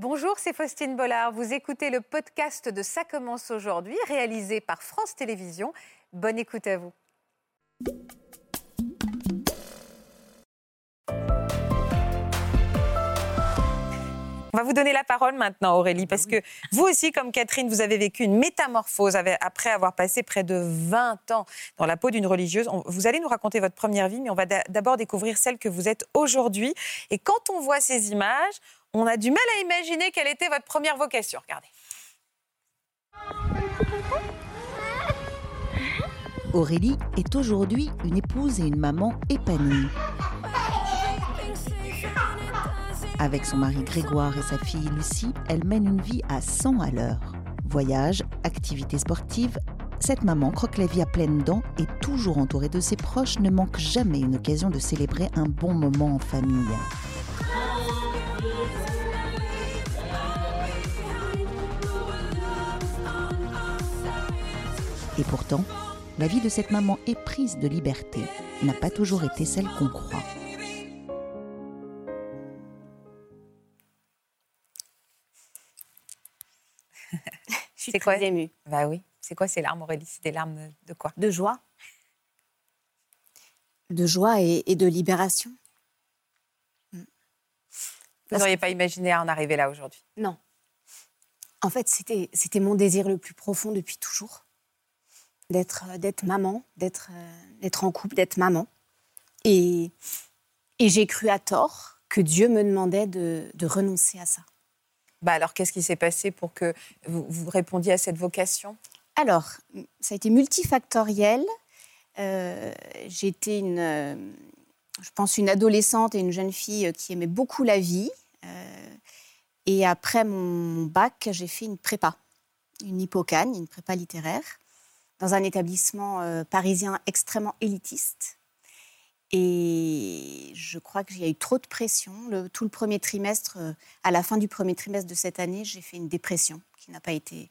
Bonjour, c'est Faustine Bollard. Vous écoutez le podcast de Ça commence aujourd'hui, réalisé par France Télévisions. Bonne écoute à vous. On va vous donner la parole maintenant, Aurélie, parce que vous aussi, comme Catherine, vous avez vécu une métamorphose après avoir passé près de 20 ans dans la peau d'une religieuse. Vous allez nous raconter votre première vie, mais on va d'abord découvrir celle que vous êtes aujourd'hui. Et quand on voit ces images, on a du mal à imaginer quelle était votre première vocation. Regardez. Aurélie est aujourd'hui une épouse et une maman épanouie. Avec son mari Grégoire et sa fille Lucie, elle mène une vie à 100 à l'heure. Voyage, activités sportives, cette maman croque la vie à pleines dents et toujours entourée de ses proches ne manque jamais une occasion de célébrer un bon moment en famille. Et pourtant, la vie de cette maman éprise de liberté n'a pas toujours été celle qu'on croit. C'est quoi? émue. Bah oui. C'est quoi ces larmes, Aurélie? C'est des larmes de quoi? De joie. De joie et, de libération. Mm. Vous n'auriez pas imaginé en arriver là aujourd'hui? Non. En fait, c'était mon désir le plus profond depuis toujours. D'être maman, d'être en couple, d'être maman. Et, et j'ai cru à tort que Dieu me demandait de renoncer à ça. Bah alors, qu'est-ce qui s'est passé pour que vous, répondiez à cette vocation? Alors, ça a été multifactoriel. Euh, J'étais une, euh, je pense, une adolescente et une jeune fille qui aimait beaucoup la vie. Euh, et après mon bac, j'ai fait une prépa, une hippocane, une prépa littéraire, dans un établissement euh, parisien extrêmement élitiste. Et je crois qu'il y a eu trop de pression. Le, tout le premier trimestre, euh, à la fin du premier trimestre de cette année, j'ai fait une dépression qui n'a pas été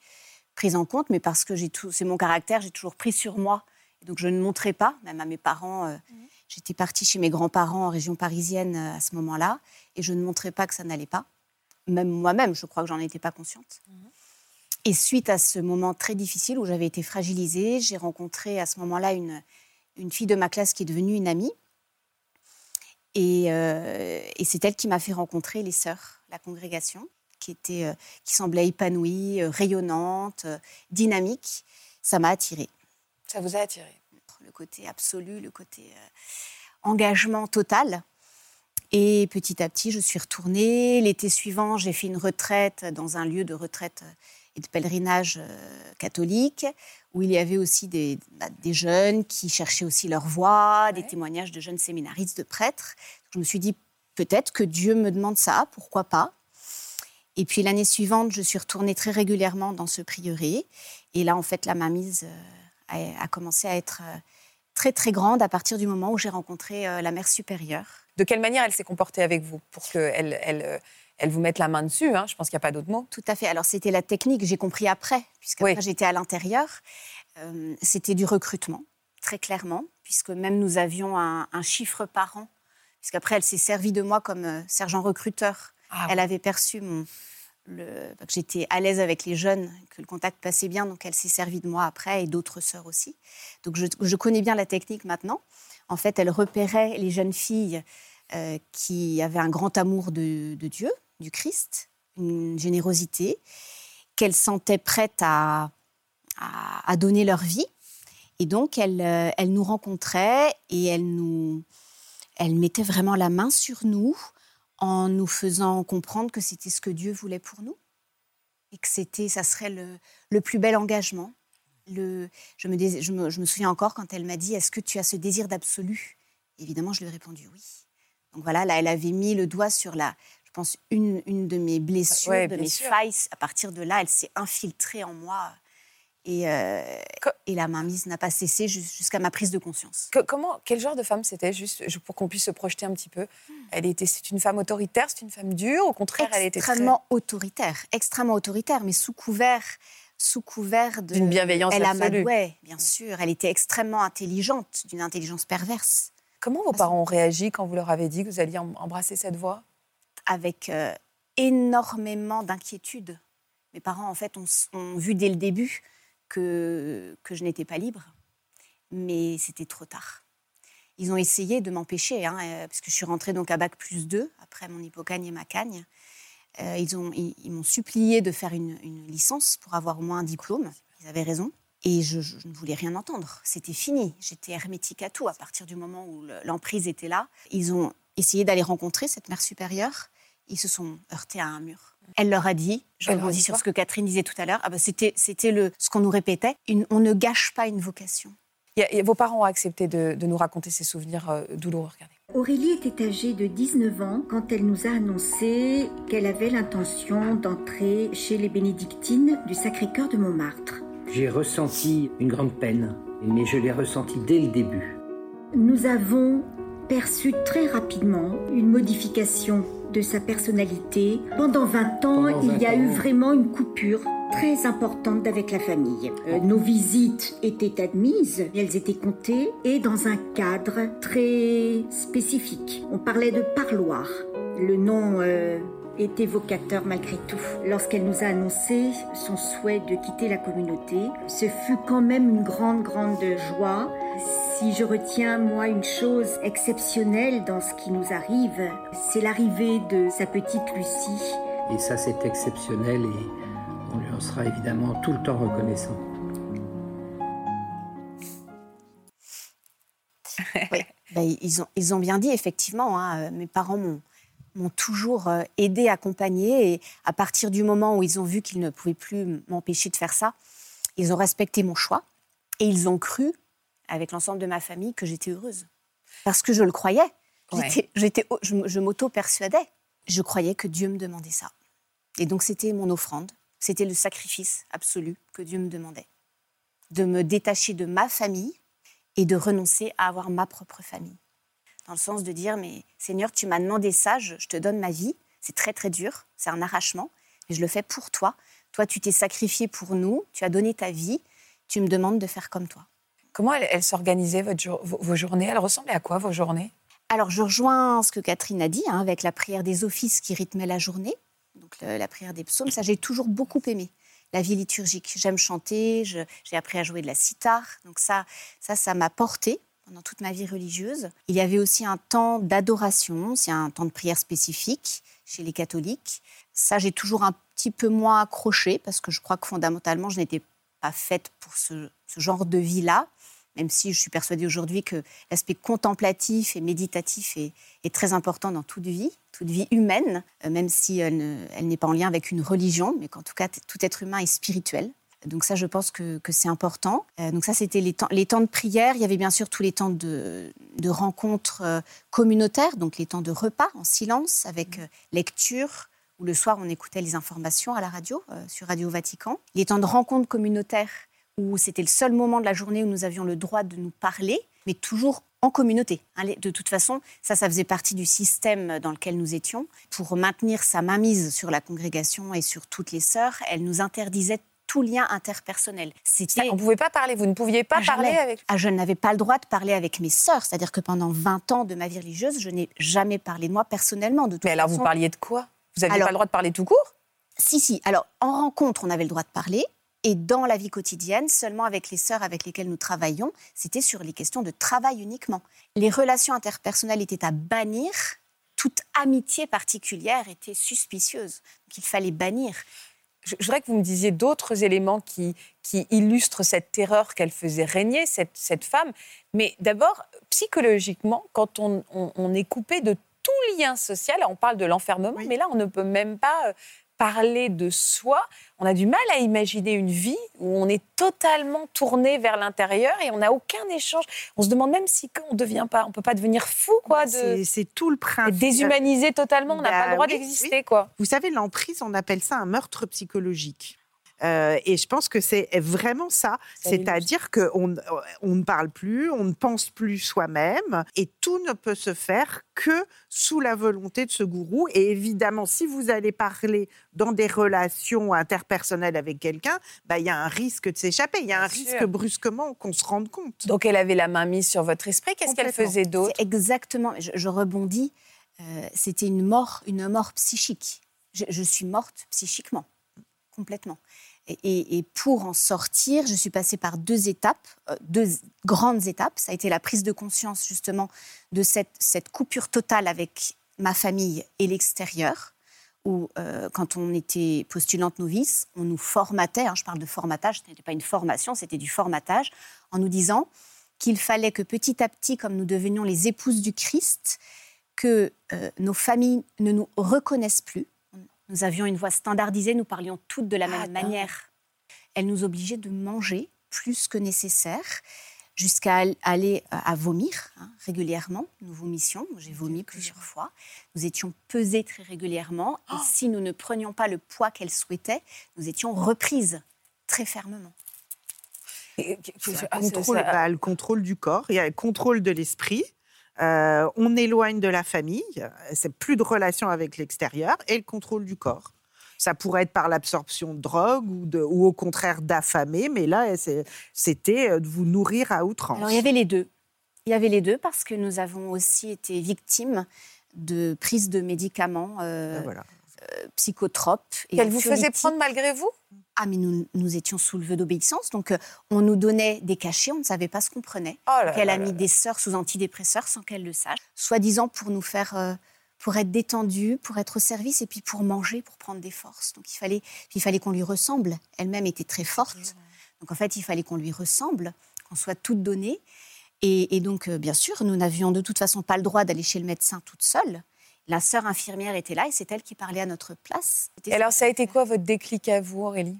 prise en compte, mais parce que c'est mon caractère, j'ai toujours pris sur moi. Et donc je ne montrais pas, même à mes parents. Euh, mmh. J'étais partie chez mes grands-parents en région parisienne à ce moment-là, et je ne montrais pas que ça n'allait pas. Même moi-même, je crois que j'en étais pas consciente. Mmh. Et suite à ce moment très difficile où j'avais été fragilisée, j'ai rencontré à ce moment-là une, une fille de ma classe qui est devenue une amie euh, et, c'est elle qui m'a fait rencontrer les sœurs, la congrégation, qui, était, euh, qui semblait épanouie, euh, rayonnante, dynamique. Ça m'a attirée. Ça vous a attiré Le côté absolu, le côté engagement total. Et petit à petit, je suis retournée. L'été suivant, j'ai fait une retraite dans un lieu de retraite et de pèlerinage catholique, où il y avait aussi des, bah, des jeunes qui cherchaient aussi leur voie, des témoignages de jeunes séminaristes, de prêtres. Je me suis dit, peut-être que Dieu me demande ça, pourquoi pas Et puis l'année suivante, je suis retournée très régulièrement dans ce prieuré. Et là, en fait, la mainmise euh, a, commencé à être euh, très, très grande à partir du moment où j'ai rencontré euh, la mère supérieure. De quelle manière elle s'est comportée avec vous pour qu'elle elle, elle vous mette la main dessus hein Je pense qu'il n'y a pas d'autre mot. Tout à fait. Alors, c'était la technique, j'ai compris après, puisque j'étais à l'intérieur. c'était du recrutement, très clairement, puisque même nous avions un, un chiffre par an puisqu'après, elle s'est servie de moi comme euh, sergent recruteur. Ah elle avait perçu mon, le, j'étais à l'aise avec les jeunes, que le contact passait bien, donc elle s'est servie de moi après et d'autres sœurs aussi. Donc je, connais bien la technique maintenant. En fait, elle repérait les jeunes filles euh, qui avaient un grand amour de, Dieu, du Christ, une générosité, qu'elles sentaient prêtes à, à, donner leur vie. Et donc, elle, euh, elle nous rencontrait et elle nous, elle mettait vraiment la main sur nous en nous faisant comprendre que c'était ce que Dieu voulait pour nous et que c'était, ça serait le, plus bel engagement. Le, je, me, je, me, souviens encore quand elle m'a dit Est-ce que tu as ce désir d'absolu? Évidemment, je lui ai répondu oui. Donc voilà, là, elle avait mis le doigt sur la, je pense, une, une de mes blessures, de mes failles. À partir de là, elle s'est infiltrée en moi et, euh, et la mainmise n'a pas cessé jusqu'à ma prise de conscience. comment, quel genre de femme c'était, juste pour qu'on puisse se projeter un petit peu? Hmm. Elle était, c'est une femme autoritaire, c'est une femme dure. Au contraire, elle était extrêmement autoritaire, extrêmement autoritaire, mais sous couvert, sous couvert d'une bienveillance elle absolue. Oui, bien sûr. Elle était extrêmement intelligente, d'une intelligence perverse. Comment vos parents ont réagi quand vous leur avez dit que vous alliez embrasser cette voie Avec euh, énormément d'inquiétude. Mes parents, en fait, ont, vu dès le début que, je n'étais pas libre, mais c'était trop tard. Ils ont essayé de m'empêcher, hein, euh, parce que je suis rentrée donc à Bac plus 2, après mon hypocagne et ma cagne. Euh, ils m'ont supplié de faire une, licence pour avoir au moins un diplôme. Ils avaient raison. Et je, ne voulais rien entendre. C'était fini. J'étais hermétique à tout à partir du moment où l'emprise était là. Ils ont essayé d'aller rencontrer cette mère supérieure. Ils se sont heurtés à un mur. Elle leur a dit, je rebondis sur ce que Catherine disait tout à l'heure, ah ben c'était, c'était le, ce qu'on nous répétait, on ne gâche pas une vocation. vos parents ont accepté de, nous raconter ces souvenirs euh, douloureux. Regardez. Aurélie était âgée de 19 ans quand elle nous a annoncé qu'elle avait l'intention d'entrer chez les bénédictines du Sacré-Cœur de Montmartre. J'ai ressenti une grande peine, mais je l'ai ressenti dès le début. Nous avons perçu très rapidement une modification de sa personnalité. Pendant 20 ans, il y a eu vraiment une coupure très importante avec la famille. Euh, nos visites étaient admises, elles étaient comptées et dans un cadre très spécifique. On parlait de parloir. Le nom euh, est évocateur malgré tout. Lorsqu'elle nous a annoncé son souhait de quitter la communauté, ce fut quand même une grande, grande joie. Si je retiens, moi, une chose exceptionnelle dans ce qui nous arrive, c'est l'arrivée de sa petite Lucie. Et ça, c'est exceptionnel et on lui en sera évidemment tout le temps reconnaissant. Oui. Ben, ils, ont, ils ont bien dit, effectivement. Hein, mes parents m'ont m'ont toujours euh, aidé, accompagné. Et à partir du moment où ils ont vu qu'ils ne pouvaient plus m'empêcher de faire ça, ils ont respecté mon choix. Et ils ont cru, avec l'ensemble de ma famille, que j'étais heureuse. Parce que je le croyais. J'étais, je, je m'auto-persuadais. Je croyais que Dieu me demandait ça. Et donc c'était mon offrande. C'était le sacrifice absolu que Dieu me demandait. De me détacher de ma famille et de renoncer à avoir ma propre famille dans le sens de dire, mais Seigneur, tu m'as demandé ça, je, te donne ma vie. C'est très très dur, c'est un arrachement, mais je le fais pour toi. Toi, tu t'es sacrifié pour nous, tu as donné ta vie, tu me demandes de faire comme toi. Comment elle, s'organisait, vos, journées? Elles ressemblaient à quoi, vos journées? Alors, je rejoins ce que Catherine a dit, hein, avec la prière des offices qui rythmait la journée, donc la prière des psaumes. Ça, j'ai toujours beaucoup aimé la vie liturgique. J'aime chanter, j'ai appris à jouer de la sitar. Donc ça, ça, ça m'a porté pendant toute ma vie religieuse. Il y avait aussi un temps d'adoration, c'est un temps de prière spécifique chez les catholiques. Ça, j'ai toujours un petit peu moins accroché parce que je crois que fondamentalement, je n'étais pas faite pour ce, genre de vie-là, même si je suis persuadée aujourd'hui que l'aspect contemplatif et méditatif est, très important dans toute vie, toute vie humaine, euh, même si elle n'est pas en lien avec une religion, mais qu'en tout cas, tout être humain est spirituel. Donc ça, je pense que, c'est important. Euh, donc ça, c'était les temps, les temps de prière. Il y avait bien sûr tous les temps de, rencontres euh, communautaires, donc les temps de repas en silence avec euh, lecture, où le soir, on écoutait les informations à la radio, sur Radio Vatican. Les temps de rencontres communautaires, où c'était le seul moment de la journée où nous avions le droit de nous parler, mais toujours en communauté. Hein, de toute façon, ça, ça faisait partie du système dans lequel nous étions. Pour maintenir sa mainmise sur la congrégation et sur toutes les sœurs, elle nous interdisait tout lien interpersonnel. on ne pouvait pas parler, vous ne pouviez pas parler avec... Ah, je n'avais pas le droit de parler avec mes sœurs, c'est-à-dire que pendant 20 ans de ma vie religieuse, je n'ai jamais parlé de moi personnellement. De Mais alors vous parliez de quoi? Vous n'aviez pas le droit de parler tout court? Si, si. Alors en rencontre, on avait le droit de parler. Et dans la vie quotidienne, seulement avec les sœurs avec lesquelles nous travaillons, c'était sur les questions de travail uniquement. Les relations interpersonnelles étaient à bannir. Toute amitié particulière était suspicieuse. Donc il fallait bannir je, voudrais que vous me disiez d'autres éléments qui, qui illustrent cette terreur qu'elle faisait régner, cette, cette femme. Mais d'abord, psychologiquement, quand on, on, est coupé de tout lien social, on parle de l'enfermement, mais là, on ne peut même pas euh, parler de soi, on a du mal à imaginer une vie où on est totalement tourné vers l'intérieur et on n'a aucun échange. On se demande même si on devient pas, on peut pas devenir fou quoi. De, c'est tout le principe. Déshumanisé totalement, on n'a pas le bah droit d'exister quoi. Vous savez, l'emprise, on appelle ça un meurtre psychologique. Euh, et je pense que c'est vraiment ça. C'est-à-dire qu'on on ne parle plus, on ne pense plus soi-même, et tout ne peut se faire que sous la volonté de ce gourou. Et évidemment, si vous allez parler dans des relations interpersonnelles avec quelqu'un, bah, il y a un risque de s'échapper. Il y a un risque brusquement qu'on se rende compte. Donc elle avait la main mise sur votre esprit. Qu'est-ce qu'elle faisait d'autre? Exactement. Je, rebondis. Euh, c'était une mort, une mort psychique je, suis morte psychiquement, complètement. Et, pour en sortir, je suis passée par deux étapes, euh, deux grandes étapes. Ça a été la prise de conscience justement de cette, coupure totale avec ma famille et l'extérieur, où euh, quand on était postulante novice, on nous formatait, hein, je parle de formatage, ce n'était pas une formation, c'était du formatage, en nous disant qu'il fallait que petit à petit, comme nous devenions les épouses du Christ, que euh, nos familles ne nous reconnaissent plus. Nous avions une voix standardisée, nous parlions toutes de la même manière. Elles nous obligeaient de manger plus que nécessaire, jusqu'à aller euh, à vomir hein, régulièrement. Nous vomissions, j'ai vomi plusieurs fois. Nous étions pesées très régulièrement, et oh si nous ne prenions pas le poids qu'elles souhaitaient, nous étions reprises très fermement. contrôle, bah, le contrôle du corps, il y a le contrôle de l'esprit. Euh, on éloigne de la famille, c'est plus de relation avec l'extérieur et le contrôle du corps. Ça pourrait être par l'absorption de drogue ou, de, ou au contraire d'affamer, mais là, c'était euh, de vous nourrir à outrance. Alors, il y avait les deux. Il y avait les deux parce que nous avons aussi été victimes de prise de médicaments euh, ben euh psychotropes. Qu'elle vous faisait prendre malgré vous? Ah, mais nous, nous étions sous le vœu d'obéissance, donc on nous donnait des cachets, on ne savait pas ce qu'on prenait. Oh qu'elle a mis des sœurs sous antidépresseurs sans qu'elle le sache, soi-disant pour nous faire pour être détendue, pour être au service et puis pour manger, pour prendre des forces. Donc il fallait, il fallait qu'on lui ressemble. Elle-même était très forte. Donc en fait, il fallait qu'on lui ressemble, qu'on soit toutes données. Et, donc, euh, bien sûr, nous n'avions de toute façon pas le droit d'aller chez le médecin toute seule. La sœur infirmière était là et c'est elle qui parlait à notre place. Et alors, ça a été quoi votre déclic à vous, Aurélie?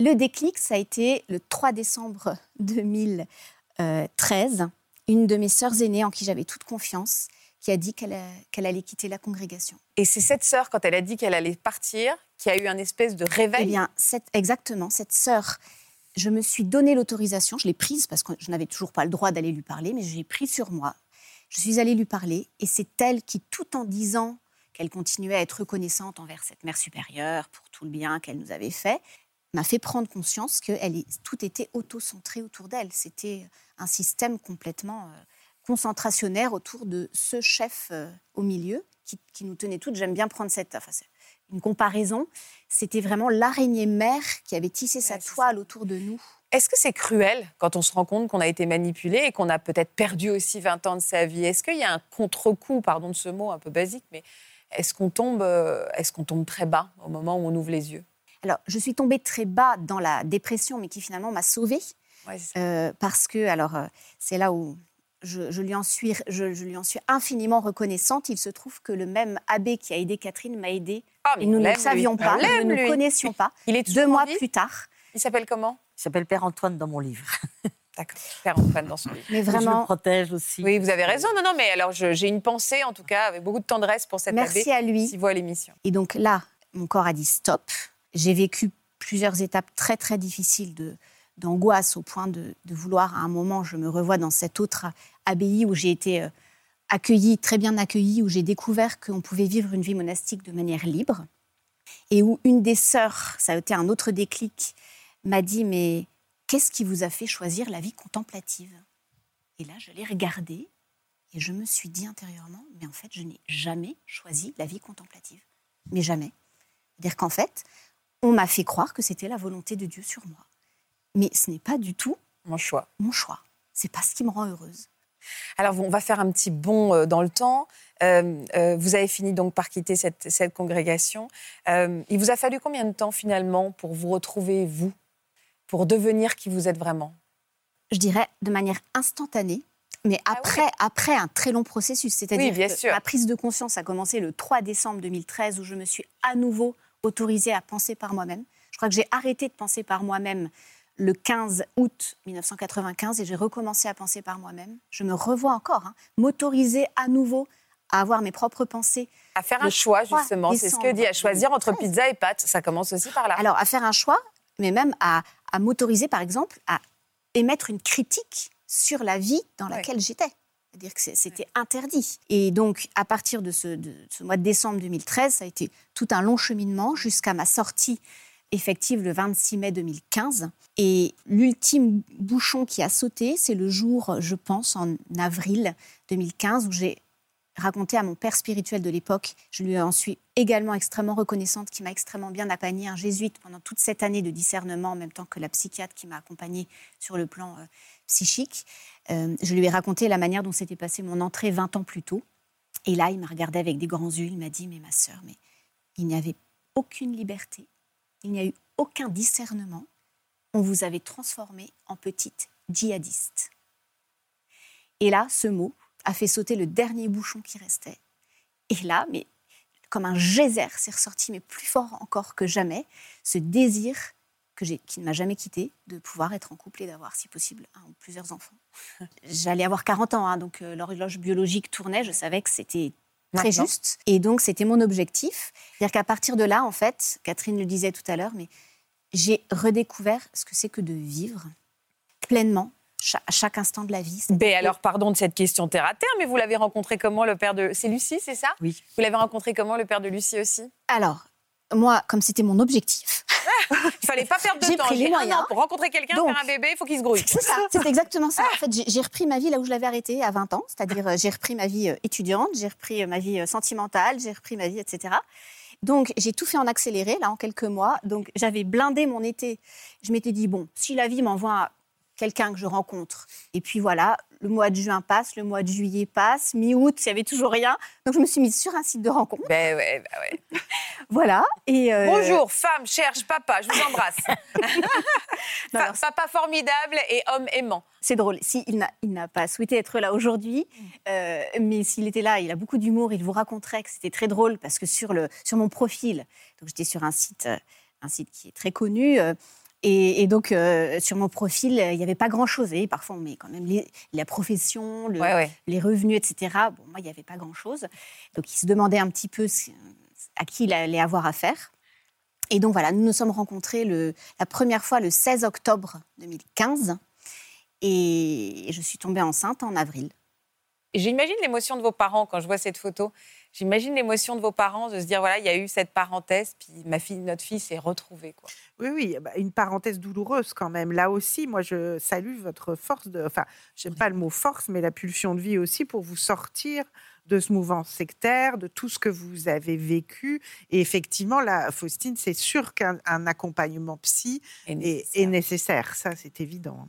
Le déclic, ça a été le 3 décembre 2013. Une de mes sœurs aînées en qui j'avais toute confiance qui a dit qu'elle allait quitter la congrégation. Et c'est cette sœur, quand elle a dit qu'elle allait partir, qui a eu un espèce de réveil? Eh bien, exactement, cette sœur, je me suis donné l'autorisation, je l'ai prise parce que je n'avais toujours pas le droit d'aller lui parler, mais j'ai pris sur moi. Je suis allée lui parler et c'est elle qui, tout en disant qu'elle continuait à être reconnaissante envers cette mère supérieure pour tout le bien qu'elle nous avait fait, m'a fait prendre conscience que elle, tout était auto-centré autour d'elle. C'était un système complètement... Euh, concentrationnaire autour de ce chef euh, au milieu qui, nous tenait toutes. J'aime bien prendre cette, enfin, une comparaison. C'était vraiment l'araignée mère qui avait tissé sa toile autour de nous. Est-ce que c'est cruel quand on se rend compte qu'on a été manipulé et qu'on a peut-être perdu aussi 20 ans de sa vie? Est-ce qu'il y a un contre-coup, pardon de ce mot un peu basique, mais est-ce qu'on tombe, euh, est qu'on tombe très bas au moment où on ouvre les yeux? Alors, je suis tombée très bas dans la dépression, mais qui finalement m'a sauvée. Euh, parce que, alors, c'est là où je, lui en suis, je, lui en suis infiniment reconnaissante. Il se trouve que le même abbé qui a aidé Catherine m'a aidé. Ah, et nous ne le savions pas, nous ne le connaissions pas. Il est Deux mois plus tard. Il s'appelle comment? Il s'appelle Père Antoine dans mon livre. D'accord, Père Antoine dans son livre. Mais vraiment. Je le protège aussi. Oui, vous avez raison. Non, non, mais alors j'ai une pensée, en tout cas, avec beaucoup de tendresse pour cet Merci Merci à lui. S'il voit l'émission. Et donc là, mon corps a dit stop. J'ai vécu plusieurs étapes très, très difficiles de, d'angoisse au point de, vouloir, à un moment, je me revois dans cette autre abbaye où j'ai été euh, accueillie, très bien accueillie, où j'ai découvert qu'on pouvait vivre une vie monastique de manière libre. Et où une des sœurs, ça a été un autre déclic, m'a dit Mais qu'est-ce qui vous a fait choisir la vie contemplative? Et là, je l'ai regardée et je me suis dit intérieurement Mais en fait, je n'ai jamais choisi la vie contemplative. Mais jamais. C'est-à-dire qu'en fait, on m'a fait croire que c'était la volonté de Dieu sur moi. Mais ce n'est pas du tout mon choix. Mon choix. C'est pas ce qui me rend heureuse. Alors, on va faire un petit bond euh, dans le temps. Euh, euh, vous avez fini donc par quitter cette, congrégation. il vous a fallu combien de temps finalement pour vous retrouver, vous, pour devenir qui vous êtes vraiment? Je dirais de manière instantanée, mais ah après, après un très long processus. C'est-à-dire que ma prise de conscience a commencé le 3 décembre 2013 où je me suis à nouveau autorisée à penser par moi-même. Je crois que j'ai arrêté de penser par moi-même le 15 août 1995 et j'ai recommencé à penser par moi-même. Je me revois encore, hein, m'autoriser à nouveau à avoir mes propres pensées. À faire un choix, justement, c'est ce que dit, à choisir entre pizza et pâtes. Ça commence aussi par là. Alors, à faire un choix, mais même à, m'autoriser, par exemple, à émettre une critique sur la vie dans laquelle j'étais. C'est-à-dire que c'était interdit. Et donc, à partir de ce, de ce, mois de décembre 2013, ça a été tout un long cheminement jusqu'à ma sortie effective le 26 mai 2015. Et l'ultime bouchon qui a sauté, c'est le jour, je pense, en avril 2015, où j'ai raconté à mon père spirituel de l'époque. Je lui en suis également extrêmement reconnaissante, qui m'a extrêmement bien accompagnée, un jésuite pendant toute cette année de discernement, en même temps que la psychiatre qui m'a accompagnée sur le plan euh, psychique. Euh, je lui ai raconté la manière dont s'était passée mon entrée 20 ans plus tôt. Et là, il m'a regardé avec des grands yeux, il m'a dit, mais ma sœur, mais il n'y avait aucune liberté, il n'y a eu aucun discernement. On vous avait transformée en petite djihadiste. Et là, ce mot, a fait sauter le dernier bouchon qui restait. Et là, mais comme un geyser, c'est ressorti, mais plus fort encore que jamais, ce désir que qui ne m'a jamais quitté de pouvoir être en couple et d'avoir, si possible, un ou plusieurs enfants. J'allais avoir 40 ans, hein, donc euh, l'horloge biologique tournait, je savais que c'était très juste. Et donc, c'était mon objectif. C'est-à-dire qu'à partir de là, en fait, Catherine le disait tout à l'heure, mais j'ai redécouvert ce que c'est que de vivre pleinement à chaque instant de la vie. Ben alors, pardon de cette question terre à terre, mais vous l'avez rencontré comment le père de. C'est Lucie, c'est ça? Oui. Vous l'avez rencontré comment le père de Lucie aussi? Alors, moi, comme c'était mon objectif. Il fallait pas perdre de temps. Pris les moyens. Pour rencontrer quelqu'un, faire un bébé, il faut qu'il se grouille. C'est ça, c'est exactement ça. En fait, j'ai repris ma vie là où je l'avais arrêtée à 20 ans, c'est-à-dire euh, j'ai repris ma vie euh, étudiante, j'ai repris euh, ma vie sentimentale, j'ai repris ma vie, etc. Donc, j'ai tout fait en accéléré, là, en quelques mois. Donc, j'avais blindé mon été. Je m'étais dit, bon, si la vie m'envoie quelqu'un que je rencontre. Et puis voilà, le mois de juin passe, le mois de juillet passe, mi-août, il n'y avait toujours rien. Donc je me suis mise sur un site de rencontre. Ben ouais, ben ouais. voilà. Et euh, Bonjour, femme cherche papa, je vous embrasse. papa formidable et homme aimant. C'est drôle. Si, il n'a pas souhaité être là aujourd'hui, euh, mais s'il était là, il a beaucoup d'humour, il vous raconterait que c'était très drôle parce que sur, le, sur mon profil, donc j'étais sur un site, euh, un site qui est très connu. Et, donc, euh, sur mon profil, il n'y avait pas grand-chose. Et parfois, on met quand même la profession, les revenus, etc. Bon, moi, il n'y avait pas grand-chose. Donc, il se demandait un petit peu à qui il allait avoir affaire. Et donc, voilà, nous nous sommes rencontrés le, la première fois le 16 octobre 2015. Et je suis tombée enceinte en avril. J'imagine l'émotion de vos parents quand je vois cette photo. J'imagine l'émotion de vos parents de se dire voilà, il y a eu cette parenthèse, puis ma fille, notre fille s'est retrouvée. Quoi. Oui, oui, bah, une parenthèse douloureuse quand même. Là aussi, moi, je salue votre force de. Enfin, j'aime pas le mot force, mais la pulsion de vie aussi pour vous sortir de ce mouvement sectaire, de tout ce que vous avez vécu. Et effectivement, là, Faustine, c'est sûr qu'un accompagnement psy est nécessaire. Ça, c'est évident.